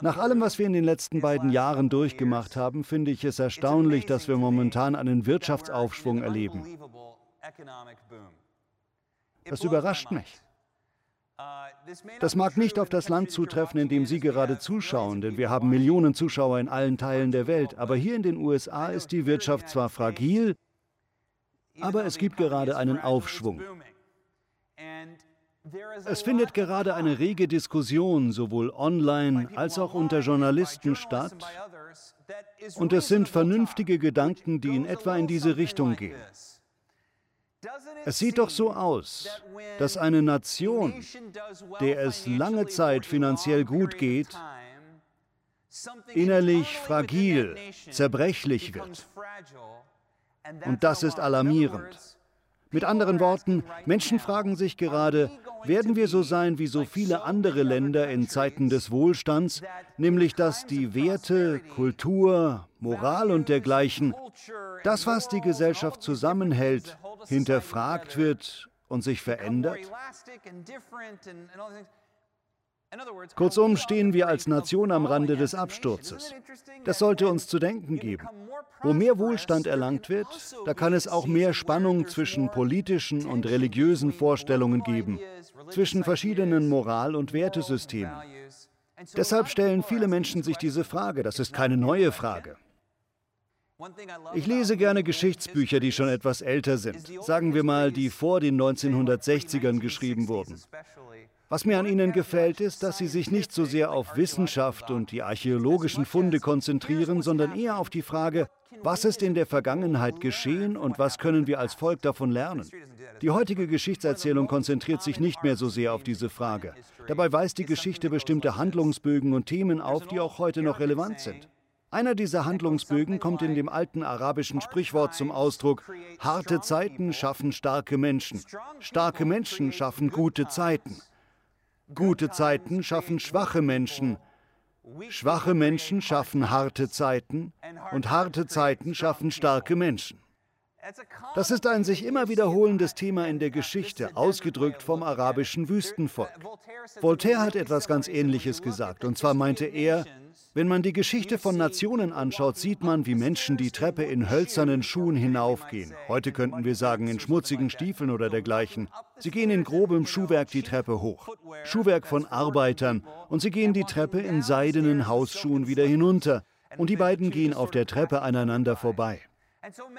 Nach allem, was wir in den letzten beiden Jahren durchgemacht haben, finde ich es erstaunlich, dass wir momentan einen Wirtschaftsaufschwung erleben. Das überrascht mich. Das mag nicht auf das Land zutreffen, in dem Sie gerade zuschauen, denn wir haben Millionen Zuschauer in allen Teilen der Welt. Aber hier in den USA ist die Wirtschaft zwar fragil, aber es gibt gerade einen Aufschwung. Es findet gerade eine rege Diskussion sowohl online als auch unter Journalisten statt. Und es sind vernünftige Gedanken, die in etwa in diese Richtung gehen. Es sieht doch so aus, dass eine Nation, der es lange Zeit finanziell gut geht, innerlich fragil, zerbrechlich wird. Und das ist alarmierend. Mit anderen Worten, Menschen fragen sich gerade, werden wir so sein wie so viele andere Länder in Zeiten des Wohlstands, nämlich dass die Werte, Kultur, Moral und dergleichen, das, was die Gesellschaft zusammenhält, hinterfragt wird und sich verändert? Kurzum stehen wir als Nation am Rande des Absturzes. Das sollte uns zu denken geben. Wo mehr Wohlstand erlangt wird, da kann es auch mehr Spannung zwischen politischen und religiösen Vorstellungen geben, zwischen verschiedenen Moral- und Wertesystemen. Deshalb stellen viele Menschen sich diese Frage. Das ist keine neue Frage. Ich lese gerne Geschichtsbücher, die schon etwas älter sind. Sagen wir mal, die vor den 1960ern geschrieben wurden. Was mir an ihnen gefällt, ist, dass sie sich nicht so sehr auf Wissenschaft und die archäologischen Funde konzentrieren, sondern eher auf die Frage, was ist in der Vergangenheit geschehen und was können wir als Volk davon lernen? Die heutige Geschichtserzählung konzentriert sich nicht mehr so sehr auf diese Frage. Dabei weist die Geschichte bestimmte Handlungsbögen und Themen auf, die auch heute noch relevant sind. Einer dieser Handlungsbögen kommt in dem alten arabischen Sprichwort zum Ausdruck, harte Zeiten schaffen starke Menschen, starke Menschen schaffen gute Zeiten. Gute Zeiten schaffen schwache Menschen, schwache Menschen schaffen harte Zeiten und harte Zeiten schaffen starke Menschen. Das ist ein sich immer wiederholendes Thema in der Geschichte, ausgedrückt vom arabischen Wüstenvolk. Voltaire hat etwas ganz Ähnliches gesagt, und zwar meinte er, wenn man die Geschichte von Nationen anschaut, sieht man, wie Menschen die Treppe in hölzernen Schuhen hinaufgehen. Heute könnten wir sagen in schmutzigen Stiefeln oder dergleichen. Sie gehen in grobem Schuhwerk die Treppe hoch. Schuhwerk von Arbeitern. Und sie gehen die Treppe in seidenen Hausschuhen wieder hinunter. Und die beiden gehen auf der Treppe aneinander vorbei.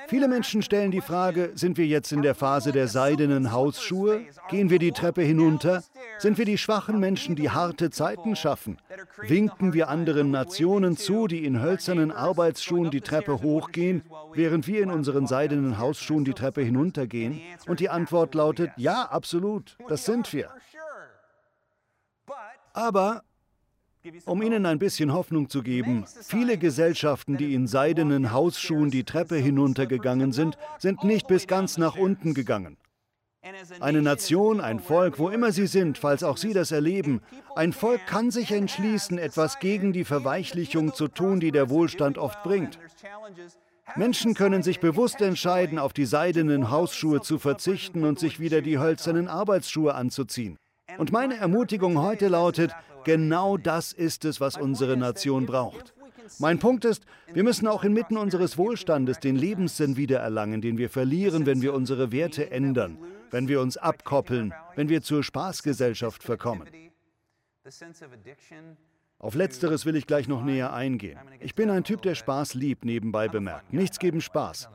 Viele Menschen stellen die Frage, sind wir jetzt in der Phase der seidenen Hausschuhe? Gehen wir die Treppe hinunter? Sind wir die schwachen Menschen, die harte Zeiten schaffen? Winken wir anderen Nationen zu, die in hölzernen Arbeitsschuhen die Treppe hochgehen, während wir in unseren seidenen Hausschuhen die Treppe hinuntergehen? Und die Antwort lautet, ja, absolut, das sind wir. Aber um Ihnen ein bisschen Hoffnung zu geben, viele Gesellschaften, die in seidenen Hausschuhen die Treppe hinuntergegangen sind, sind nicht bis ganz nach unten gegangen. Eine Nation, ein Volk, wo immer sie sind, falls auch sie das erleben, ein Volk kann sich entschließen, etwas gegen die Verweichlichung zu tun, die der Wohlstand oft bringt. Menschen können sich bewusst entscheiden, auf die seidenen Hausschuhe zu verzichten und sich wieder die hölzernen Arbeitsschuhe anzuziehen. Und meine Ermutigung heute lautet, genau das ist es, was unsere Nation braucht. Mein Punkt ist, wir müssen auch inmitten unseres Wohlstandes den Lebenssinn wiedererlangen, den wir verlieren, wenn wir unsere Werte ändern, wenn wir uns abkoppeln, wenn wir zur Spaßgesellschaft verkommen. Auf letzteres will ich gleich noch näher eingehen. Ich bin ein Typ, der Spaß liebt, nebenbei bemerkt. Nichts geben Spaß.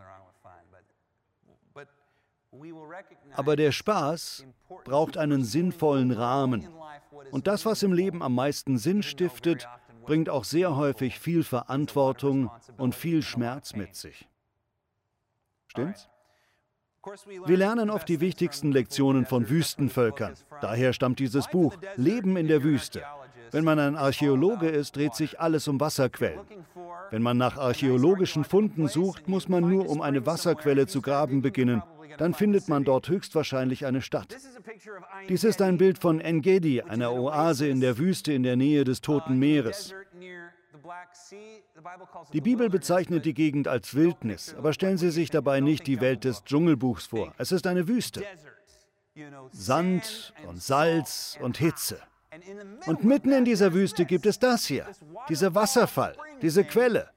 Aber der Spaß braucht einen sinnvollen Rahmen. Und das, was im Leben am meisten Sinn stiftet, bringt auch sehr häufig viel Verantwortung und viel Schmerz mit sich. Stimmt's? Wir lernen oft die wichtigsten Lektionen von Wüstenvölkern. Daher stammt dieses Buch Leben in der Wüste. Wenn man ein Archäologe ist, dreht sich alles um Wasserquellen. Wenn man nach archäologischen Funden sucht, muss man nur um eine Wasserquelle zu graben beginnen dann findet man dort höchstwahrscheinlich eine Stadt. Dies ist ein Bild von Engedi, einer Oase in der Wüste in der Nähe des Toten Meeres. Die Bibel bezeichnet die Gegend als Wildnis, aber stellen Sie sich dabei nicht die Welt des Dschungelbuchs vor. Es ist eine Wüste. Sand und Salz und Hitze. Und mitten in dieser Wüste gibt es das hier, dieser Wasserfall, diese Quelle.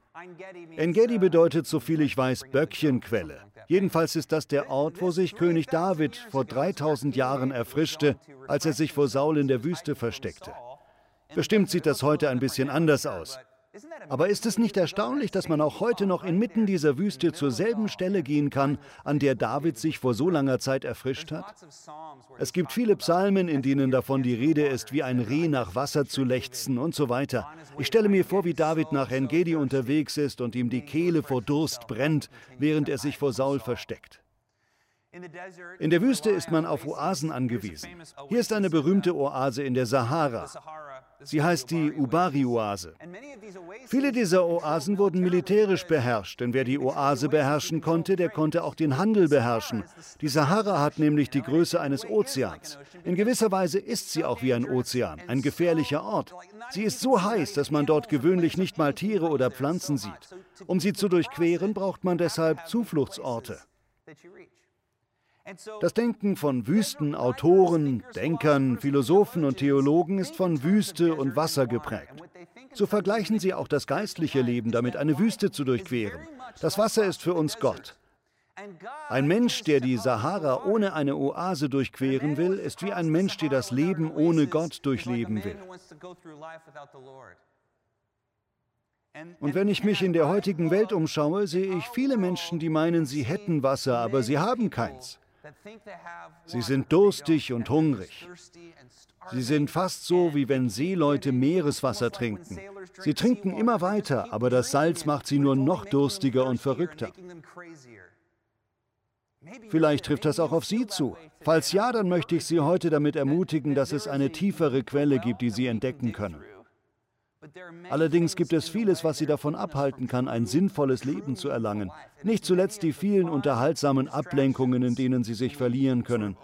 Engedi bedeutet, soviel ich weiß, Böckchenquelle. Jedenfalls ist das der Ort, wo sich König David vor 3000 Jahren erfrischte, als er sich vor Saul in der Wüste versteckte. Bestimmt sieht das heute ein bisschen anders aus. Aber ist es nicht erstaunlich, dass man auch heute noch inmitten dieser Wüste zur selben Stelle gehen kann, an der David sich vor so langer Zeit erfrischt hat? Es gibt viele Psalmen, in denen davon die Rede ist, wie ein Reh nach Wasser zu lechzen und so weiter. Ich stelle mir vor, wie David nach Engedi unterwegs ist und ihm die Kehle vor Durst brennt, während er sich vor Saul versteckt. In der Wüste ist man auf Oasen angewiesen. Hier ist eine berühmte Oase in der Sahara. Sie heißt die Ubari-Oase. Viele dieser Oasen wurden militärisch beherrscht, denn wer die Oase beherrschen konnte, der konnte auch den Handel beherrschen. Die Sahara hat nämlich die Größe eines Ozeans. In gewisser Weise ist sie auch wie ein Ozean, ein gefährlicher Ort. Sie ist so heiß, dass man dort gewöhnlich nicht mal Tiere oder Pflanzen sieht. Um sie zu durchqueren, braucht man deshalb Zufluchtsorte. Das Denken von Wüsten, Autoren, Denkern, Philosophen und Theologen ist von Wüste und Wasser geprägt. So vergleichen sie auch das geistliche Leben damit, eine Wüste zu durchqueren. Das Wasser ist für uns Gott. Ein Mensch, der die Sahara ohne eine Oase durchqueren will, ist wie ein Mensch, der das Leben ohne Gott durchleben will. Und wenn ich mich in der heutigen Welt umschaue, sehe ich viele Menschen, die meinen, sie hätten Wasser, aber sie haben keins. Sie sind durstig und hungrig. Sie sind fast so, wie wenn Seeleute Meereswasser trinken. Sie trinken immer weiter, aber das Salz macht sie nur noch durstiger und verrückter. Vielleicht trifft das auch auf Sie zu. Falls ja, dann möchte ich Sie heute damit ermutigen, dass es eine tiefere Quelle gibt, die Sie entdecken können. Allerdings gibt es vieles, was sie davon abhalten kann, ein sinnvolles Leben zu erlangen. Nicht zuletzt die vielen unterhaltsamen Ablenkungen, in denen sie sich verlieren können.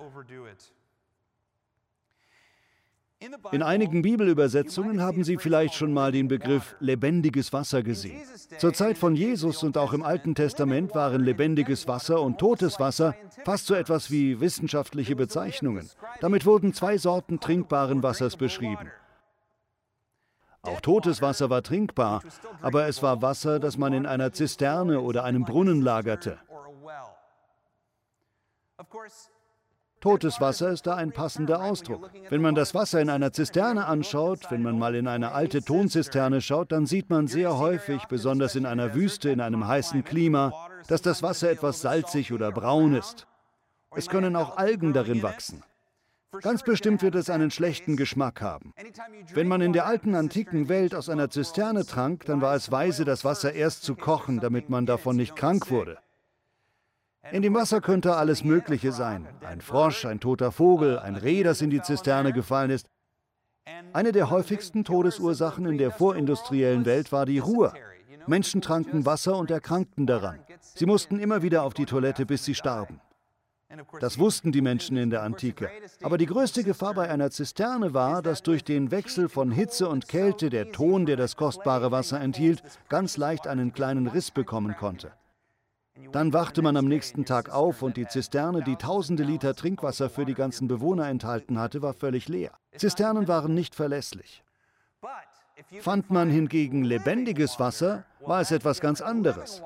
In einigen Bibelübersetzungen haben Sie vielleicht schon mal den Begriff lebendiges Wasser gesehen. Zur Zeit von Jesus und auch im Alten Testament waren lebendiges Wasser und totes Wasser fast so etwas wie wissenschaftliche Bezeichnungen. Damit wurden zwei Sorten trinkbaren Wassers beschrieben. Auch totes Wasser war trinkbar, aber es war Wasser, das man in einer Zisterne oder einem Brunnen lagerte. Totes Wasser ist da ein passender Ausdruck. Wenn man das Wasser in einer Zisterne anschaut, wenn man mal in eine alte Tonzisterne schaut, dann sieht man sehr häufig, besonders in einer Wüste, in einem heißen Klima, dass das Wasser etwas salzig oder braun ist. Es können auch Algen darin wachsen. Ganz bestimmt wird es einen schlechten Geschmack haben. Wenn man in der alten antiken Welt aus einer Zisterne trank, dann war es weise, das Wasser erst zu kochen, damit man davon nicht krank wurde. In dem Wasser könnte alles Mögliche sein. Ein Frosch, ein toter Vogel, ein Reh, das in die Zisterne gefallen ist. Eine der häufigsten Todesursachen in der vorindustriellen Welt war die Ruhe. Menschen tranken Wasser und erkrankten daran. Sie mussten immer wieder auf die Toilette, bis sie starben. Das wussten die Menschen in der Antike. Aber die größte Gefahr bei einer Zisterne war, dass durch den Wechsel von Hitze und Kälte der Ton, der das kostbare Wasser enthielt, ganz leicht einen kleinen Riss bekommen konnte. Dann wachte man am nächsten Tag auf und die Zisterne, die tausende Liter Trinkwasser für die ganzen Bewohner enthalten hatte, war völlig leer. Zisternen waren nicht verlässlich. Fand man hingegen lebendiges Wasser, war es etwas ganz anderes.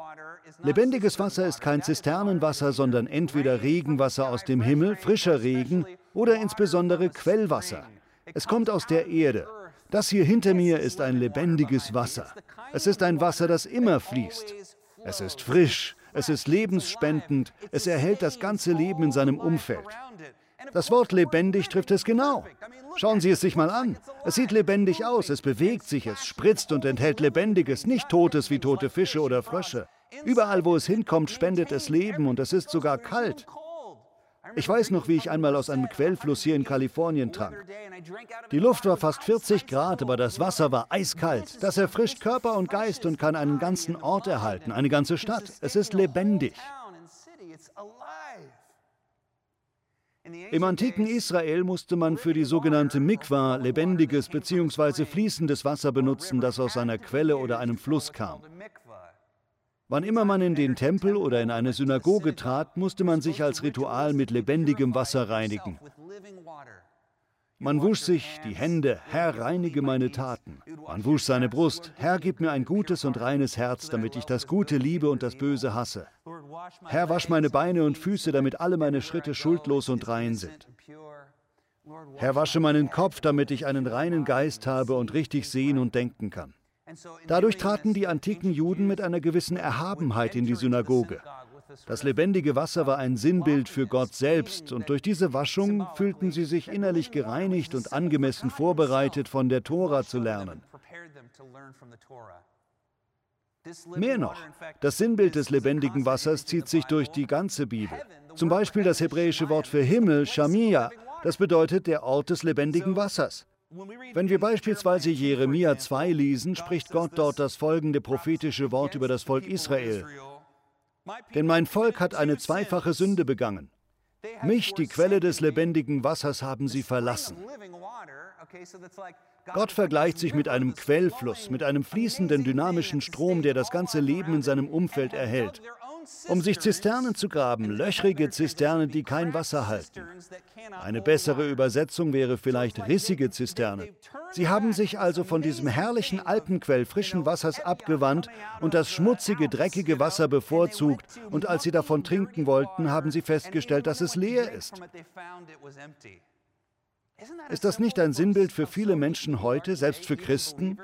Lebendiges Wasser ist kein Zisternenwasser, sondern entweder Regenwasser aus dem Himmel, frischer Regen oder insbesondere Quellwasser. Es kommt aus der Erde. Das hier hinter mir ist ein lebendiges Wasser. Es ist ein Wasser, das immer fließt. Es ist frisch, es ist lebensspendend, es erhält das ganze Leben in seinem Umfeld. Das Wort lebendig trifft es genau. Schauen Sie es sich mal an. Es sieht lebendig aus, es bewegt sich, es spritzt und enthält Lebendiges, nicht Totes wie tote Fische oder Frösche. Überall, wo es hinkommt, spendet es Leben und es ist sogar kalt. Ich weiß noch, wie ich einmal aus einem Quellfluss hier in Kalifornien trank. Die Luft war fast 40 Grad, aber das Wasser war eiskalt. Das erfrischt Körper und Geist und kann einen ganzen Ort erhalten, eine ganze Stadt. Es ist lebendig. Im antiken Israel musste man für die sogenannte Mikwa lebendiges bzw. fließendes Wasser benutzen, das aus einer Quelle oder einem Fluss kam. Wann immer man in den Tempel oder in eine Synagoge trat, musste man sich als Ritual mit lebendigem Wasser reinigen. Man wusch sich die Hände, Herr, reinige meine Taten. Man wusch seine Brust, Herr, gib mir ein gutes und reines Herz, damit ich das Gute liebe und das Böse hasse. Herr, wasch meine Beine und Füße, damit alle meine Schritte schuldlos und rein sind. Herr, wasche meinen Kopf, damit ich einen reinen Geist habe und richtig sehen und denken kann. Dadurch traten die antiken Juden mit einer gewissen Erhabenheit in die Synagoge. Das lebendige Wasser war ein Sinnbild für Gott selbst und durch diese Waschung fühlten sie sich innerlich gereinigt und angemessen vorbereitet, von der Tora zu lernen. Mehr noch, das Sinnbild des lebendigen Wassers zieht sich durch die ganze Bibel. Zum Beispiel das hebräische Wort für Himmel, Shamia, das bedeutet der Ort des lebendigen Wassers. Wenn wir beispielsweise Jeremia 2 lesen, spricht Gott dort das folgende prophetische Wort über das Volk Israel. Denn mein Volk hat eine zweifache Sünde begangen. Mich, die Quelle des lebendigen Wassers, haben sie verlassen. Gott vergleicht sich mit einem Quellfluss, mit einem fließenden, dynamischen Strom, der das ganze Leben in seinem Umfeld erhält um sich Zisternen zu graben, löchrige Zisternen, die kein Wasser halten. Eine bessere Übersetzung wäre vielleicht rissige Zisternen. Sie haben sich also von diesem herrlichen Alpenquell frischen Wassers abgewandt und das schmutzige, dreckige Wasser bevorzugt, und als sie davon trinken wollten, haben sie festgestellt, dass es leer ist. Ist das nicht ein Sinnbild für viele Menschen heute, selbst für Christen?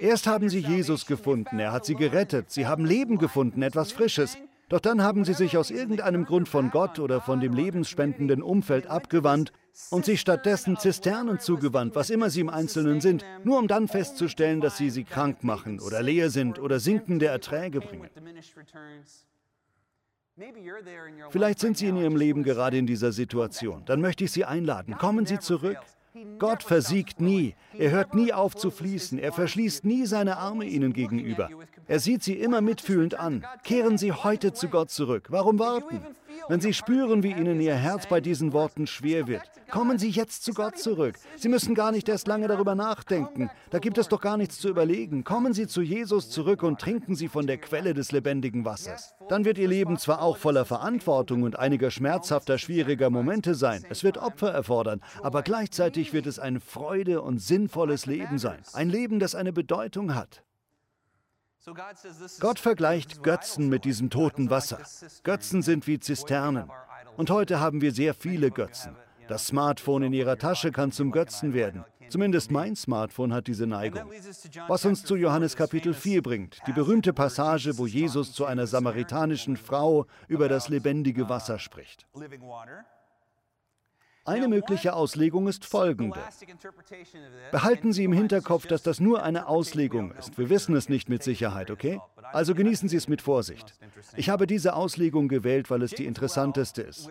Erst haben sie Jesus gefunden, er hat sie gerettet, sie haben Leben gefunden, etwas Frisches. Doch dann haben sie sich aus irgendeinem Grund von Gott oder von dem lebensspendenden Umfeld abgewandt und sich stattdessen Zisternen zugewandt, was immer sie im Einzelnen sind, nur um dann festzustellen, dass sie sie krank machen oder leer sind oder sinkende Erträge bringen. Vielleicht sind Sie in Ihrem Leben gerade in dieser Situation. Dann möchte ich Sie einladen. Kommen Sie zurück. Gott versiegt nie. Er hört nie auf zu fließen. Er verschließt nie seine Arme ihnen gegenüber. Er sieht sie immer mitfühlend an. Kehren Sie heute zu Gott zurück. Warum warten? Wenn Sie spüren, wie Ihnen Ihr Herz bei diesen Worten schwer wird, kommen Sie jetzt zu Gott zurück. Sie müssen gar nicht erst lange darüber nachdenken. Da gibt es doch gar nichts zu überlegen. Kommen Sie zu Jesus zurück und trinken Sie von der Quelle des lebendigen Wassers. Dann wird Ihr Leben zwar auch voller Verantwortung und einiger schmerzhafter, schwieriger Momente sein. Es wird Opfer erfordern, aber gleichzeitig wird es ein Freude und sinnvolles Leben sein. Ein Leben, das eine Bedeutung hat. Gott vergleicht Götzen mit diesem toten Wasser. Götzen sind wie Zisternen. Und heute haben wir sehr viele Götzen. Das Smartphone in Ihrer Tasche kann zum Götzen werden. Zumindest mein Smartphone hat diese Neigung. Was uns zu Johannes Kapitel 4 bringt, die berühmte Passage, wo Jesus zu einer samaritanischen Frau über das lebendige Wasser spricht. Eine mögliche Auslegung ist folgende. Behalten Sie im Hinterkopf, dass das nur eine Auslegung ist. Wir wissen es nicht mit Sicherheit, okay? Also genießen Sie es mit Vorsicht. Ich habe diese Auslegung gewählt, weil es die interessanteste ist.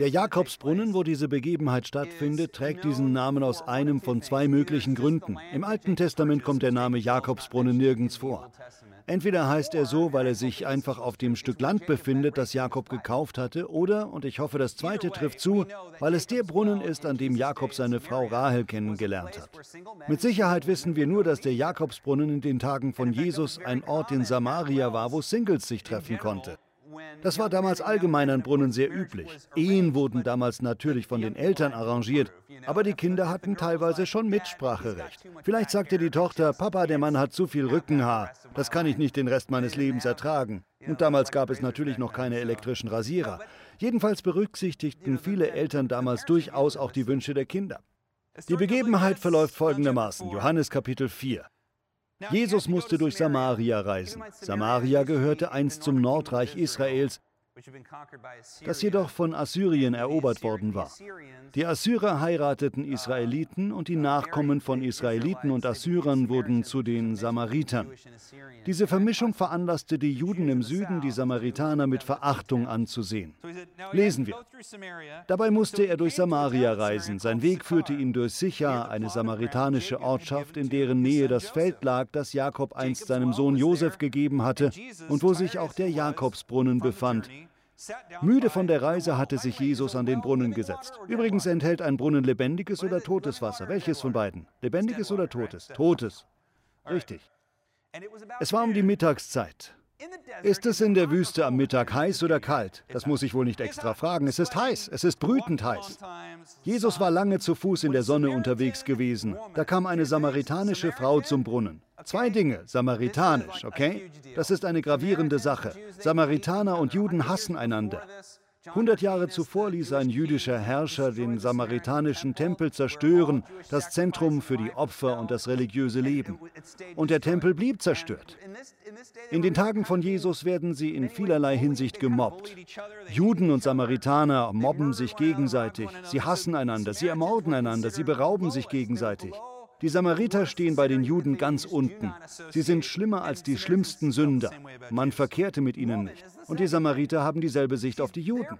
Der Jakobsbrunnen, wo diese Begebenheit stattfindet, trägt diesen Namen aus einem von zwei möglichen Gründen. Im Alten Testament kommt der Name Jakobsbrunnen nirgends vor. Entweder heißt er so, weil er sich einfach auf dem Stück Land befindet, das Jakob gekauft hatte, oder, und ich hoffe, das zweite trifft zu, weil es der Brunnen ist, an dem Jakob seine Frau Rahel kennengelernt hat. Mit Sicherheit wissen wir nur, dass der Jakobsbrunnen in den Tagen von Jesus ein Ort in Samaria war, wo Singles sich treffen konnte. Das war damals allgemein an Brunnen sehr üblich. Ehen wurden damals natürlich von den Eltern arrangiert, aber die Kinder hatten teilweise schon Mitspracherecht. Vielleicht sagte die Tochter, Papa, der Mann hat zu viel Rückenhaar, das kann ich nicht den Rest meines Lebens ertragen. Und damals gab es natürlich noch keine elektrischen Rasierer. Jedenfalls berücksichtigten viele Eltern damals durchaus auch die Wünsche der Kinder. Die Begebenheit verläuft folgendermaßen, Johannes Kapitel 4. Jesus musste durch Samaria reisen. Samaria gehörte einst zum Nordreich Israels, das jedoch von Assyrien erobert worden war. Die Assyrer heirateten Israeliten und die Nachkommen von Israeliten und Assyrern wurden zu den Samaritern. Diese Vermischung veranlasste die Juden im Süden, die Samaritaner mit Verachtung anzusehen. Lesen wir. Dabei musste er durch Samaria reisen. Sein Weg führte ihn durch Sicha, eine samaritanische Ortschaft, in deren Nähe das Feld lag, das Jakob einst seinem Sohn Josef gegeben hatte und wo sich auch der Jakobsbrunnen befand, Müde von der Reise hatte sich Jesus an den Brunnen gesetzt. Übrigens enthält ein Brunnen lebendiges oder totes Wasser. Welches von beiden? Lebendiges oder totes? Totes. Richtig. Es war um die Mittagszeit. Ist es in der Wüste am Mittag heiß oder kalt? Das muss ich wohl nicht extra fragen. Es ist heiß, es ist brütend heiß. Jesus war lange zu Fuß in der Sonne unterwegs gewesen. Da kam eine samaritanische Frau zum Brunnen. Zwei Dinge, samaritanisch, okay? Das ist eine gravierende Sache. Samaritaner und Juden hassen einander. 100 Jahre zuvor ließ ein jüdischer Herrscher den samaritanischen Tempel zerstören, das Zentrum für die Opfer und das religiöse Leben. Und der Tempel blieb zerstört. In den Tagen von Jesus werden sie in vielerlei Hinsicht gemobbt. Juden und Samaritaner mobben sich gegenseitig, sie hassen einander, sie ermorden einander, sie berauben sich gegenseitig. Die Samariter stehen bei den Juden ganz unten. Sie sind schlimmer als die schlimmsten Sünder. Man verkehrte mit ihnen nicht. Und die Samariter haben dieselbe Sicht auf die Juden.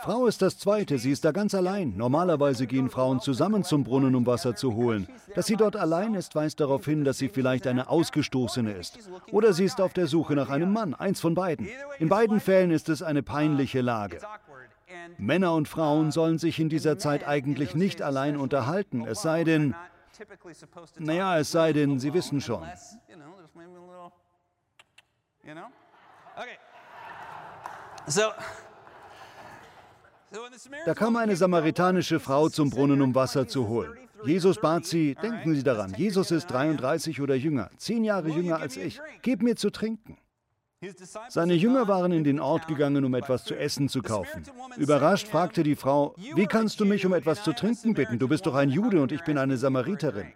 Frau ist das Zweite, sie ist da ganz allein. Normalerweise gehen Frauen zusammen zum Brunnen, um Wasser zu holen. Dass sie dort allein ist, weist darauf hin, dass sie vielleicht eine Ausgestoßene ist. Oder sie ist auf der Suche nach einem Mann, eins von beiden. In beiden Fällen ist es eine peinliche Lage. Männer und Frauen sollen sich in dieser Zeit eigentlich nicht allein unterhalten, es sei denn, naja, es sei denn, Sie wissen schon. Da kam eine samaritanische Frau zum Brunnen, um Wasser zu holen. Jesus bat sie, denken Sie daran, Jesus ist 33 oder jünger, zehn Jahre jünger als ich. Gib mir zu trinken. Seine Jünger waren in den Ort gegangen, um etwas zu essen zu kaufen. Überrascht fragte die Frau, wie kannst du mich um etwas zu trinken bitten? Du bist doch ein Jude und ich bin eine Samariterin.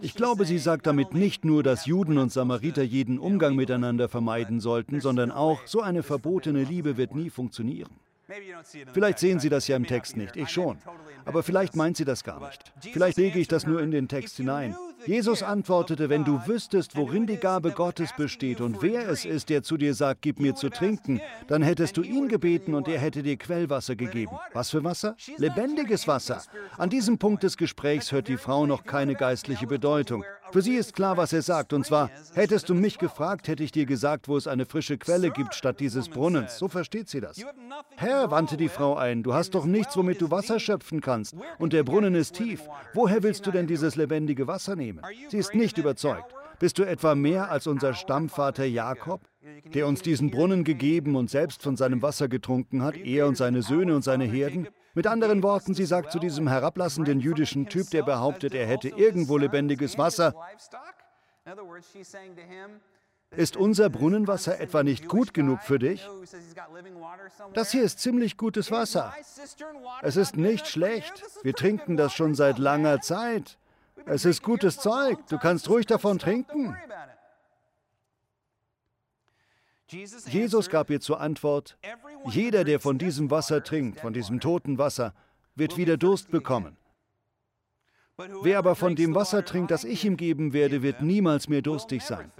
Ich glaube, sie sagt damit nicht nur, dass Juden und Samariter jeden Umgang miteinander vermeiden sollten, sondern auch, so eine verbotene Liebe wird nie funktionieren. Vielleicht sehen Sie das ja im Text nicht, ich schon. Aber vielleicht meint sie das gar nicht. Vielleicht lege ich das nur in den Text hinein. Jesus antwortete, wenn du wüsstest, worin die Gabe Gottes besteht und wer es ist, der zu dir sagt, gib mir zu trinken, dann hättest du ihn gebeten und er hätte dir Quellwasser gegeben. Was für Wasser? Lebendiges Wasser. An diesem Punkt des Gesprächs hört die Frau noch keine geistliche Bedeutung. Für sie ist klar, was er sagt, und zwar, hättest du mich gefragt, hätte ich dir gesagt, wo es eine frische Quelle gibt statt dieses Brunnens. So versteht sie das. Herr, wandte die Frau ein, du hast doch nichts, womit du Wasser schöpfen kannst, und der Brunnen ist tief. Woher willst du denn dieses lebendige Wasser nehmen? Sie ist nicht überzeugt. Bist du etwa mehr als unser Stammvater Jakob, der uns diesen Brunnen gegeben und selbst von seinem Wasser getrunken hat, er und seine Söhne und seine Herden? Mit anderen Worten, sie sagt zu diesem herablassenden jüdischen Typ, der behauptet, er hätte irgendwo lebendiges Wasser, ist unser Brunnenwasser etwa nicht gut genug für dich? Das hier ist ziemlich gutes Wasser. Es ist nicht schlecht. Wir trinken das schon seit langer Zeit. Es ist gutes Zeug. Du kannst ruhig davon trinken. Jesus gab ihr zur Antwort, jeder, der von diesem Wasser trinkt, von diesem toten Wasser, wird wieder Durst bekommen. Wer aber von dem Wasser trinkt, das ich ihm geben werde, wird niemals mehr durstig sein.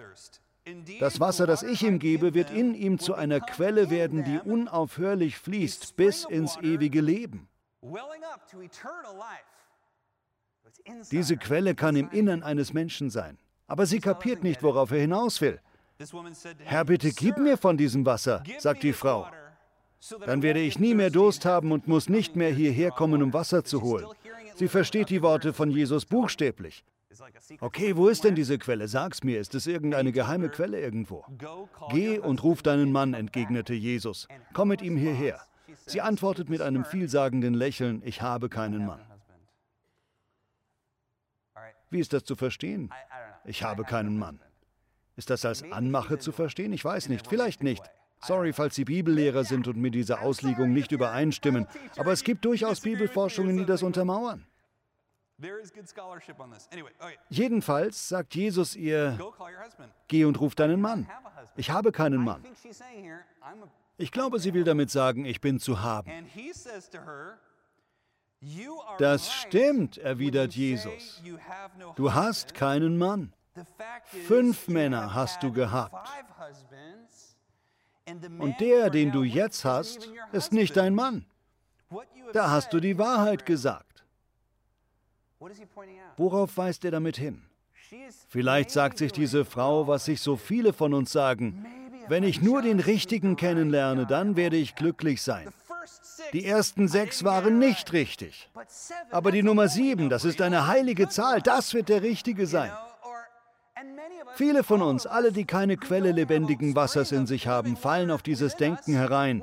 Das Wasser, das ich ihm gebe, wird in ihm zu einer Quelle werden, die unaufhörlich fließt bis ins ewige Leben. Diese Quelle kann im Innern eines Menschen sein, aber sie kapiert nicht, worauf er hinaus will. Herr, bitte gib mir von diesem Wasser, sagt die Frau. Dann werde ich nie mehr Durst haben und muss nicht mehr hierher kommen, um Wasser zu holen. Sie versteht die Worte von Jesus buchstäblich. Okay, wo ist denn diese Quelle? Sag's mir, ist es irgendeine geheime Quelle irgendwo? Geh und ruf deinen Mann, entgegnete Jesus. Komm mit ihm hierher. Sie antwortet mit einem vielsagenden Lächeln, ich habe keinen Mann. Wie ist das zu verstehen? Ich habe keinen Mann. Ist das als Anmache zu verstehen? Ich weiß nicht, vielleicht nicht. Sorry, falls Sie Bibellehrer sind und mit dieser Auslegung nicht übereinstimmen, aber es gibt durchaus Bibelforschungen, die das untermauern. Jedenfalls sagt Jesus ihr, geh und ruf deinen Mann. Ich habe keinen Mann. Ich glaube, sie will damit sagen, ich bin zu haben. Das stimmt, erwidert Jesus. Du hast keinen Mann. Fünf Männer hast du gehabt. Und der, den du jetzt hast, ist nicht dein Mann. Da hast du die Wahrheit gesagt. Worauf weist er damit hin? Vielleicht sagt sich diese Frau, was sich so viele von uns sagen. Wenn ich nur den Richtigen kennenlerne, dann werde ich glücklich sein. Die ersten sechs waren nicht richtig. Aber die Nummer sieben, das ist eine heilige Zahl, das wird der Richtige sein. Viele von uns, alle, die keine Quelle lebendigen Wassers in sich haben, fallen auf dieses Denken herein.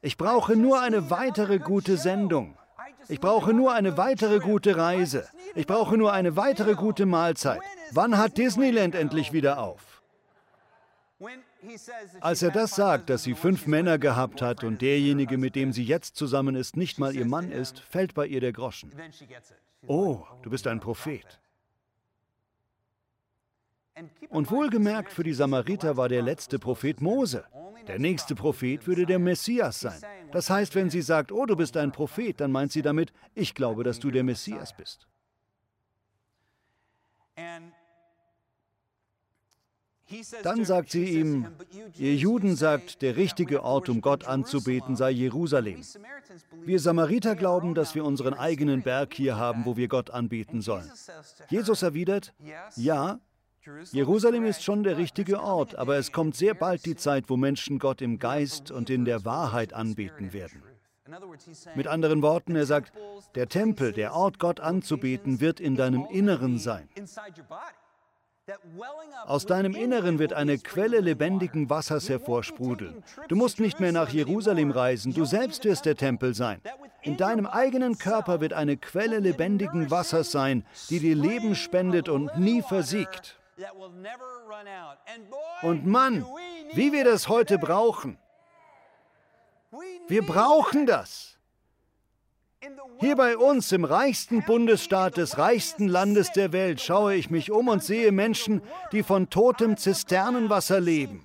Ich brauche nur eine weitere gute Sendung. Ich brauche nur eine weitere gute Reise. Ich brauche nur eine weitere gute Mahlzeit. Wann hat Disneyland endlich wieder auf? Als er das sagt, dass sie fünf Männer gehabt hat und derjenige, mit dem sie jetzt zusammen ist, nicht mal ihr Mann ist, fällt bei ihr der Groschen. Oh, du bist ein Prophet. Und wohlgemerkt für die Samariter war der letzte Prophet Mose. Der nächste Prophet würde der Messias sein. Das heißt, wenn sie sagt, oh, du bist ein Prophet, dann meint sie damit, ich glaube, dass du der Messias bist. Dann sagt sie ihm, ihr Juden sagt, der richtige Ort, um Gott anzubeten, sei Jerusalem. Wir Samariter glauben, dass wir unseren eigenen Berg hier haben, wo wir Gott anbeten sollen. Jesus erwidert, ja, Jerusalem ist schon der richtige Ort, aber es kommt sehr bald die Zeit, wo Menschen Gott im Geist und in der Wahrheit anbeten werden. Mit anderen Worten, er sagt, der Tempel, der Ort, Gott anzubeten, wird in deinem Inneren sein. Aus deinem Inneren wird eine Quelle lebendigen Wassers hervorsprudeln. Du musst nicht mehr nach Jerusalem reisen, du selbst wirst der Tempel sein. In deinem eigenen Körper wird eine Quelle lebendigen Wassers sein, die dir Leben spendet und nie versiegt. Und Mann, wie wir das heute brauchen. Wir brauchen das. Hier bei uns im reichsten Bundesstaat des reichsten Landes der Welt schaue ich mich um und sehe Menschen, die von totem Zisternenwasser leben.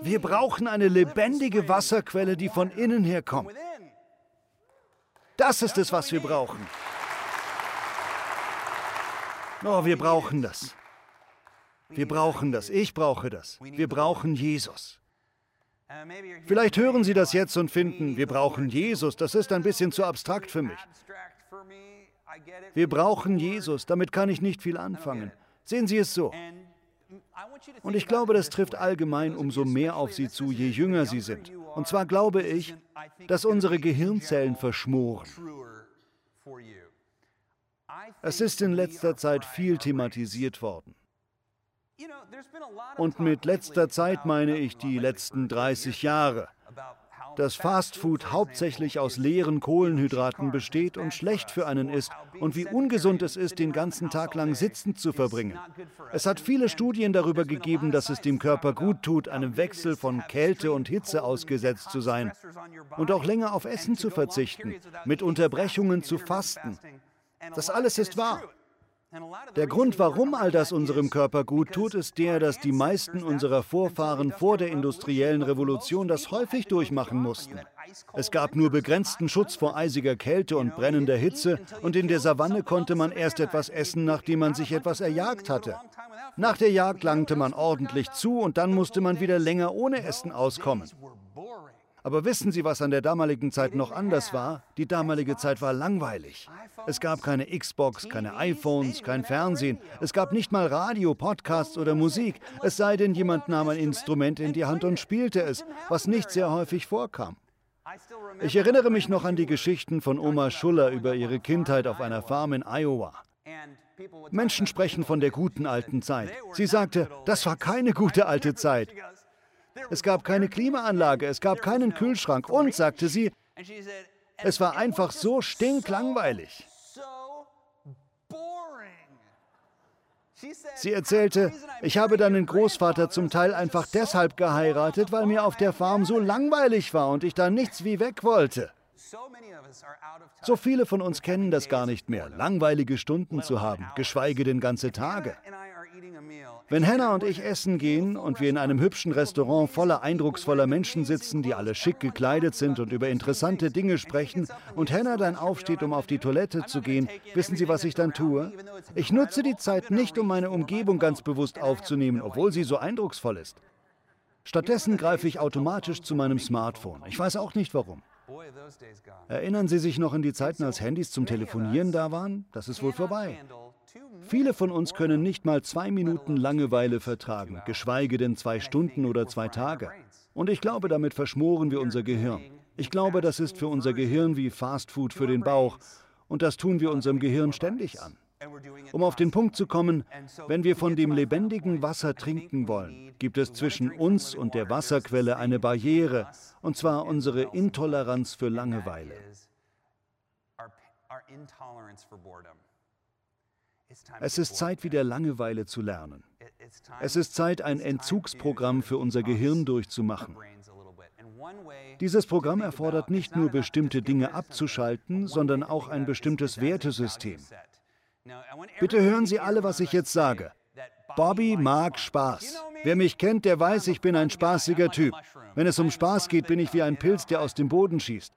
Wir brauchen eine lebendige Wasserquelle, die von innen her kommt. Das ist es, was wir brauchen. Oh, wir brauchen das. Wir brauchen das. Ich brauche das. Wir brauchen Jesus. Vielleicht hören Sie das jetzt und finden, wir brauchen Jesus. Das ist ein bisschen zu abstrakt für mich. Wir brauchen Jesus. Damit kann ich nicht viel anfangen. Sehen Sie es so. Und ich glaube, das trifft allgemein umso mehr auf Sie zu, je jünger Sie sind. Und zwar glaube ich, dass unsere Gehirnzellen verschmoren. Es ist in letzter Zeit viel thematisiert worden. Und mit letzter Zeit meine ich die letzten 30 Jahre. Dass Fastfood hauptsächlich aus leeren Kohlenhydraten besteht und schlecht für einen ist und wie ungesund es ist, den ganzen Tag lang sitzend zu verbringen. Es hat viele Studien darüber gegeben, dass es dem Körper gut tut, einem Wechsel von Kälte und Hitze ausgesetzt zu sein und auch länger auf Essen zu verzichten, mit Unterbrechungen zu fasten. Das alles ist wahr. Der Grund, warum all das unserem Körper gut tut, ist der, dass die meisten unserer Vorfahren vor der industriellen Revolution das häufig durchmachen mussten. Es gab nur begrenzten Schutz vor eisiger Kälte und brennender Hitze und in der Savanne konnte man erst etwas essen, nachdem man sich etwas erjagt hatte. Nach der Jagd langte man ordentlich zu und dann musste man wieder länger ohne Essen auskommen. Aber wissen Sie, was an der damaligen Zeit noch anders war? Die damalige Zeit war langweilig. Es gab keine Xbox, keine iPhones, kein Fernsehen. Es gab nicht mal Radio, Podcasts oder Musik. Es sei denn, jemand nahm ein Instrument in die Hand und spielte es, was nicht sehr häufig vorkam. Ich erinnere mich noch an die Geschichten von Oma Schuller über ihre Kindheit auf einer Farm in Iowa. Menschen sprechen von der guten alten Zeit. Sie sagte, das war keine gute alte Zeit. Es gab keine Klimaanlage, es gab keinen Kühlschrank und, sagte sie, es war einfach so stinklangweilig. Sie erzählte, ich habe deinen Großvater zum Teil einfach deshalb geheiratet, weil mir auf der Farm so langweilig war und ich da nichts wie weg wollte. So viele von uns kennen das gar nicht mehr, langweilige Stunden zu haben, geschweige denn ganze Tage. Wenn Hannah und ich essen gehen und wir in einem hübschen Restaurant voller eindrucksvoller Menschen sitzen, die alle schick gekleidet sind und über interessante Dinge sprechen, und Hannah dann aufsteht, um auf die Toilette zu gehen, wissen Sie, was ich dann tue? Ich nutze die Zeit nicht, um meine Umgebung ganz bewusst aufzunehmen, obwohl sie so eindrucksvoll ist. Stattdessen greife ich automatisch zu meinem Smartphone. Ich weiß auch nicht warum. Erinnern Sie sich noch an die Zeiten, als Handys zum Telefonieren da waren? Das ist wohl vorbei. Viele von uns können nicht mal zwei Minuten Langeweile vertragen, geschweige denn zwei Stunden oder zwei Tage. Und ich glaube, damit verschmoren wir unser Gehirn. Ich glaube, das ist für unser Gehirn wie Fastfood für den Bauch. Und das tun wir unserem Gehirn ständig an. Um auf den Punkt zu kommen, wenn wir von dem lebendigen Wasser trinken wollen, gibt es zwischen uns und der Wasserquelle eine Barriere, und zwar unsere Intoleranz für Langeweile. Es ist Zeit, wieder Langeweile zu lernen. Es ist Zeit, ein Entzugsprogramm für unser Gehirn durchzumachen. Dieses Programm erfordert nicht nur bestimmte Dinge abzuschalten, sondern auch ein bestimmtes Wertesystem. Bitte hören Sie alle, was ich jetzt sage. Bobby mag Spaß. Wer mich kennt, der weiß, ich bin ein spaßiger Typ. Wenn es um Spaß geht, bin ich wie ein Pilz, der aus dem Boden schießt.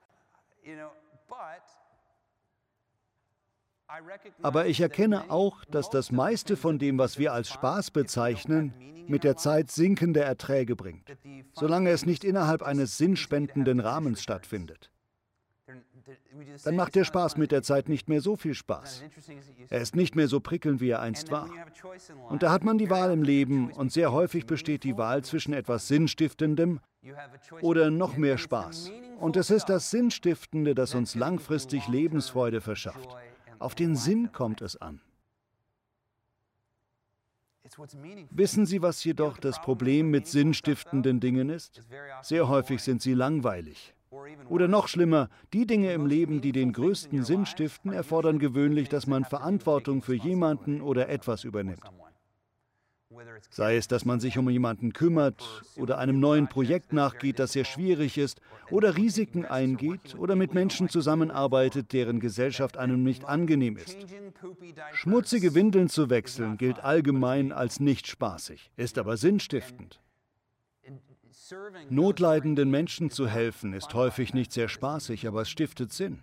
Aber ich erkenne auch, dass das meiste von dem, was wir als Spaß bezeichnen, mit der Zeit sinkende Erträge bringt, solange es nicht innerhalb eines sinnspendenden Rahmens stattfindet dann macht der Spaß mit der Zeit nicht mehr so viel Spaß. Er ist nicht mehr so prickelnd, wie er einst war. Und da hat man die Wahl im Leben und sehr häufig besteht die Wahl zwischen etwas Sinnstiftendem oder noch mehr Spaß. Und es ist das Sinnstiftende, das uns langfristig Lebensfreude verschafft. Auf den Sinn kommt es an. Wissen Sie, was jedoch das Problem mit sinnstiftenden Dingen ist? Sehr häufig sind sie langweilig. Oder noch schlimmer, die Dinge im Leben, die den größten Sinn stiften, erfordern gewöhnlich, dass man Verantwortung für jemanden oder etwas übernimmt. Sei es, dass man sich um jemanden kümmert oder einem neuen Projekt nachgeht, das sehr schwierig ist, oder Risiken eingeht oder mit Menschen zusammenarbeitet, deren Gesellschaft einem nicht angenehm ist. Schmutzige Windeln zu wechseln gilt allgemein als nicht spaßig, ist aber sinnstiftend. Notleidenden Menschen zu helfen ist häufig nicht sehr spaßig, aber es stiftet Sinn.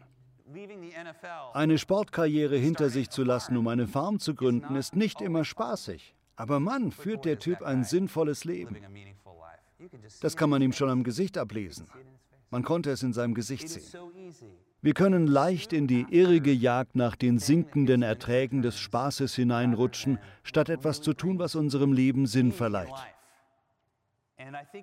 Eine Sportkarriere hinter sich zu lassen, um eine Farm zu gründen, ist nicht immer spaßig. Aber Mann, führt der Typ ein sinnvolles Leben. Das kann man ihm schon am Gesicht ablesen. Man konnte es in seinem Gesicht sehen. Wir können leicht in die irrige Jagd nach den sinkenden Erträgen des Spaßes hineinrutschen, statt etwas zu tun, was unserem Leben Sinn verleiht.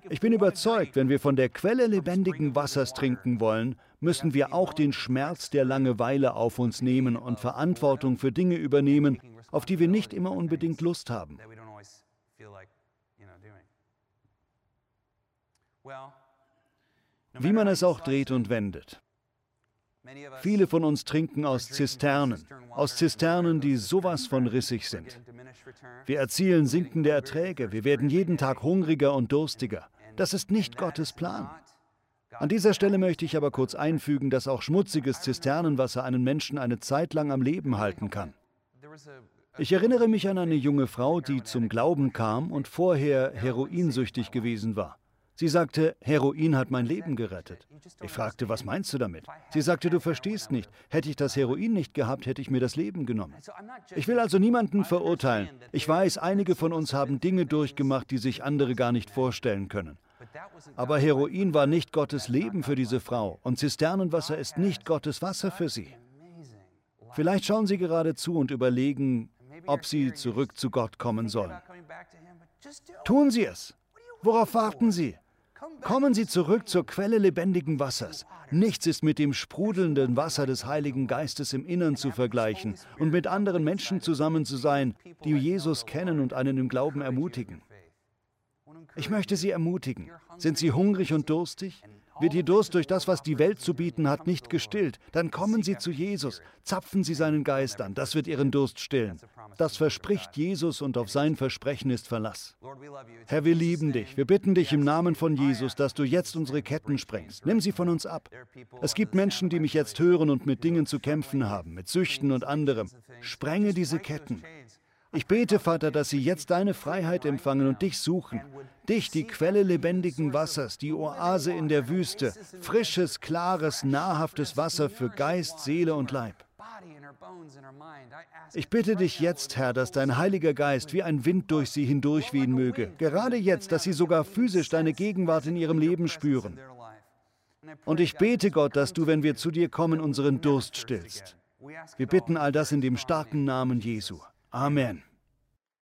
Ich bin überzeugt, wenn wir von der Quelle lebendigen Wassers trinken wollen, müssen wir auch den Schmerz der Langeweile auf uns nehmen und Verantwortung für Dinge übernehmen, auf die wir nicht immer unbedingt Lust haben. Wie man es auch dreht und wendet. Viele von uns trinken aus Zisternen, aus Zisternen, die sowas von rissig sind. Wir erzielen sinkende Erträge, wir werden jeden Tag hungriger und durstiger. Das ist nicht Gottes Plan. An dieser Stelle möchte ich aber kurz einfügen, dass auch schmutziges Zisternenwasser einen Menschen eine Zeit lang am Leben halten kann. Ich erinnere mich an eine junge Frau, die zum Glauben kam und vorher heroinsüchtig gewesen war. Sie sagte, Heroin hat mein Leben gerettet. Ich fragte, was meinst du damit? Sie sagte, du verstehst nicht. Hätte ich das Heroin nicht gehabt, hätte ich mir das Leben genommen. Ich will also niemanden verurteilen. Ich weiß, einige von uns haben Dinge durchgemacht, die sich andere gar nicht vorstellen können. Aber Heroin war nicht Gottes Leben für diese Frau und Zisternenwasser ist nicht Gottes Wasser für sie. Vielleicht schauen Sie gerade zu und überlegen, ob Sie zurück zu Gott kommen sollen. Tun Sie es. Worauf warten Sie? Kommen Sie zurück zur Quelle lebendigen Wassers. Nichts ist mit dem sprudelnden Wasser des Heiligen Geistes im Innern zu vergleichen und mit anderen Menschen zusammen zu sein, die Jesus kennen und einen im Glauben ermutigen. Ich möchte Sie ermutigen. Sind Sie hungrig und durstig? Wird Ihr Durst durch das, was die Welt zu bieten hat, nicht gestillt, dann kommen Sie zu Jesus, zapfen Sie seinen Geist an, das wird Ihren Durst stillen. Das verspricht Jesus und auf sein Versprechen ist Verlass. Herr, wir lieben dich. Wir bitten dich im Namen von Jesus, dass du jetzt unsere Ketten sprengst. Nimm sie von uns ab. Es gibt Menschen, die mich jetzt hören und mit Dingen zu kämpfen haben, mit Süchten und anderem. Sprenge diese Ketten. Ich bete, Vater, dass sie jetzt deine Freiheit empfangen und dich suchen. Dich, die Quelle lebendigen Wassers, die Oase in der Wüste, frisches, klares, nahrhaftes Wasser für Geist, Seele und Leib. Ich bitte dich jetzt, Herr, dass dein Heiliger Geist wie ein Wind durch sie hindurchwehen möge. Gerade jetzt, dass sie sogar physisch deine Gegenwart in ihrem Leben spüren. Und ich bete Gott, dass du, wenn wir zu dir kommen, unseren Durst stillst. Wir bitten all das in dem starken Namen Jesu. Amen.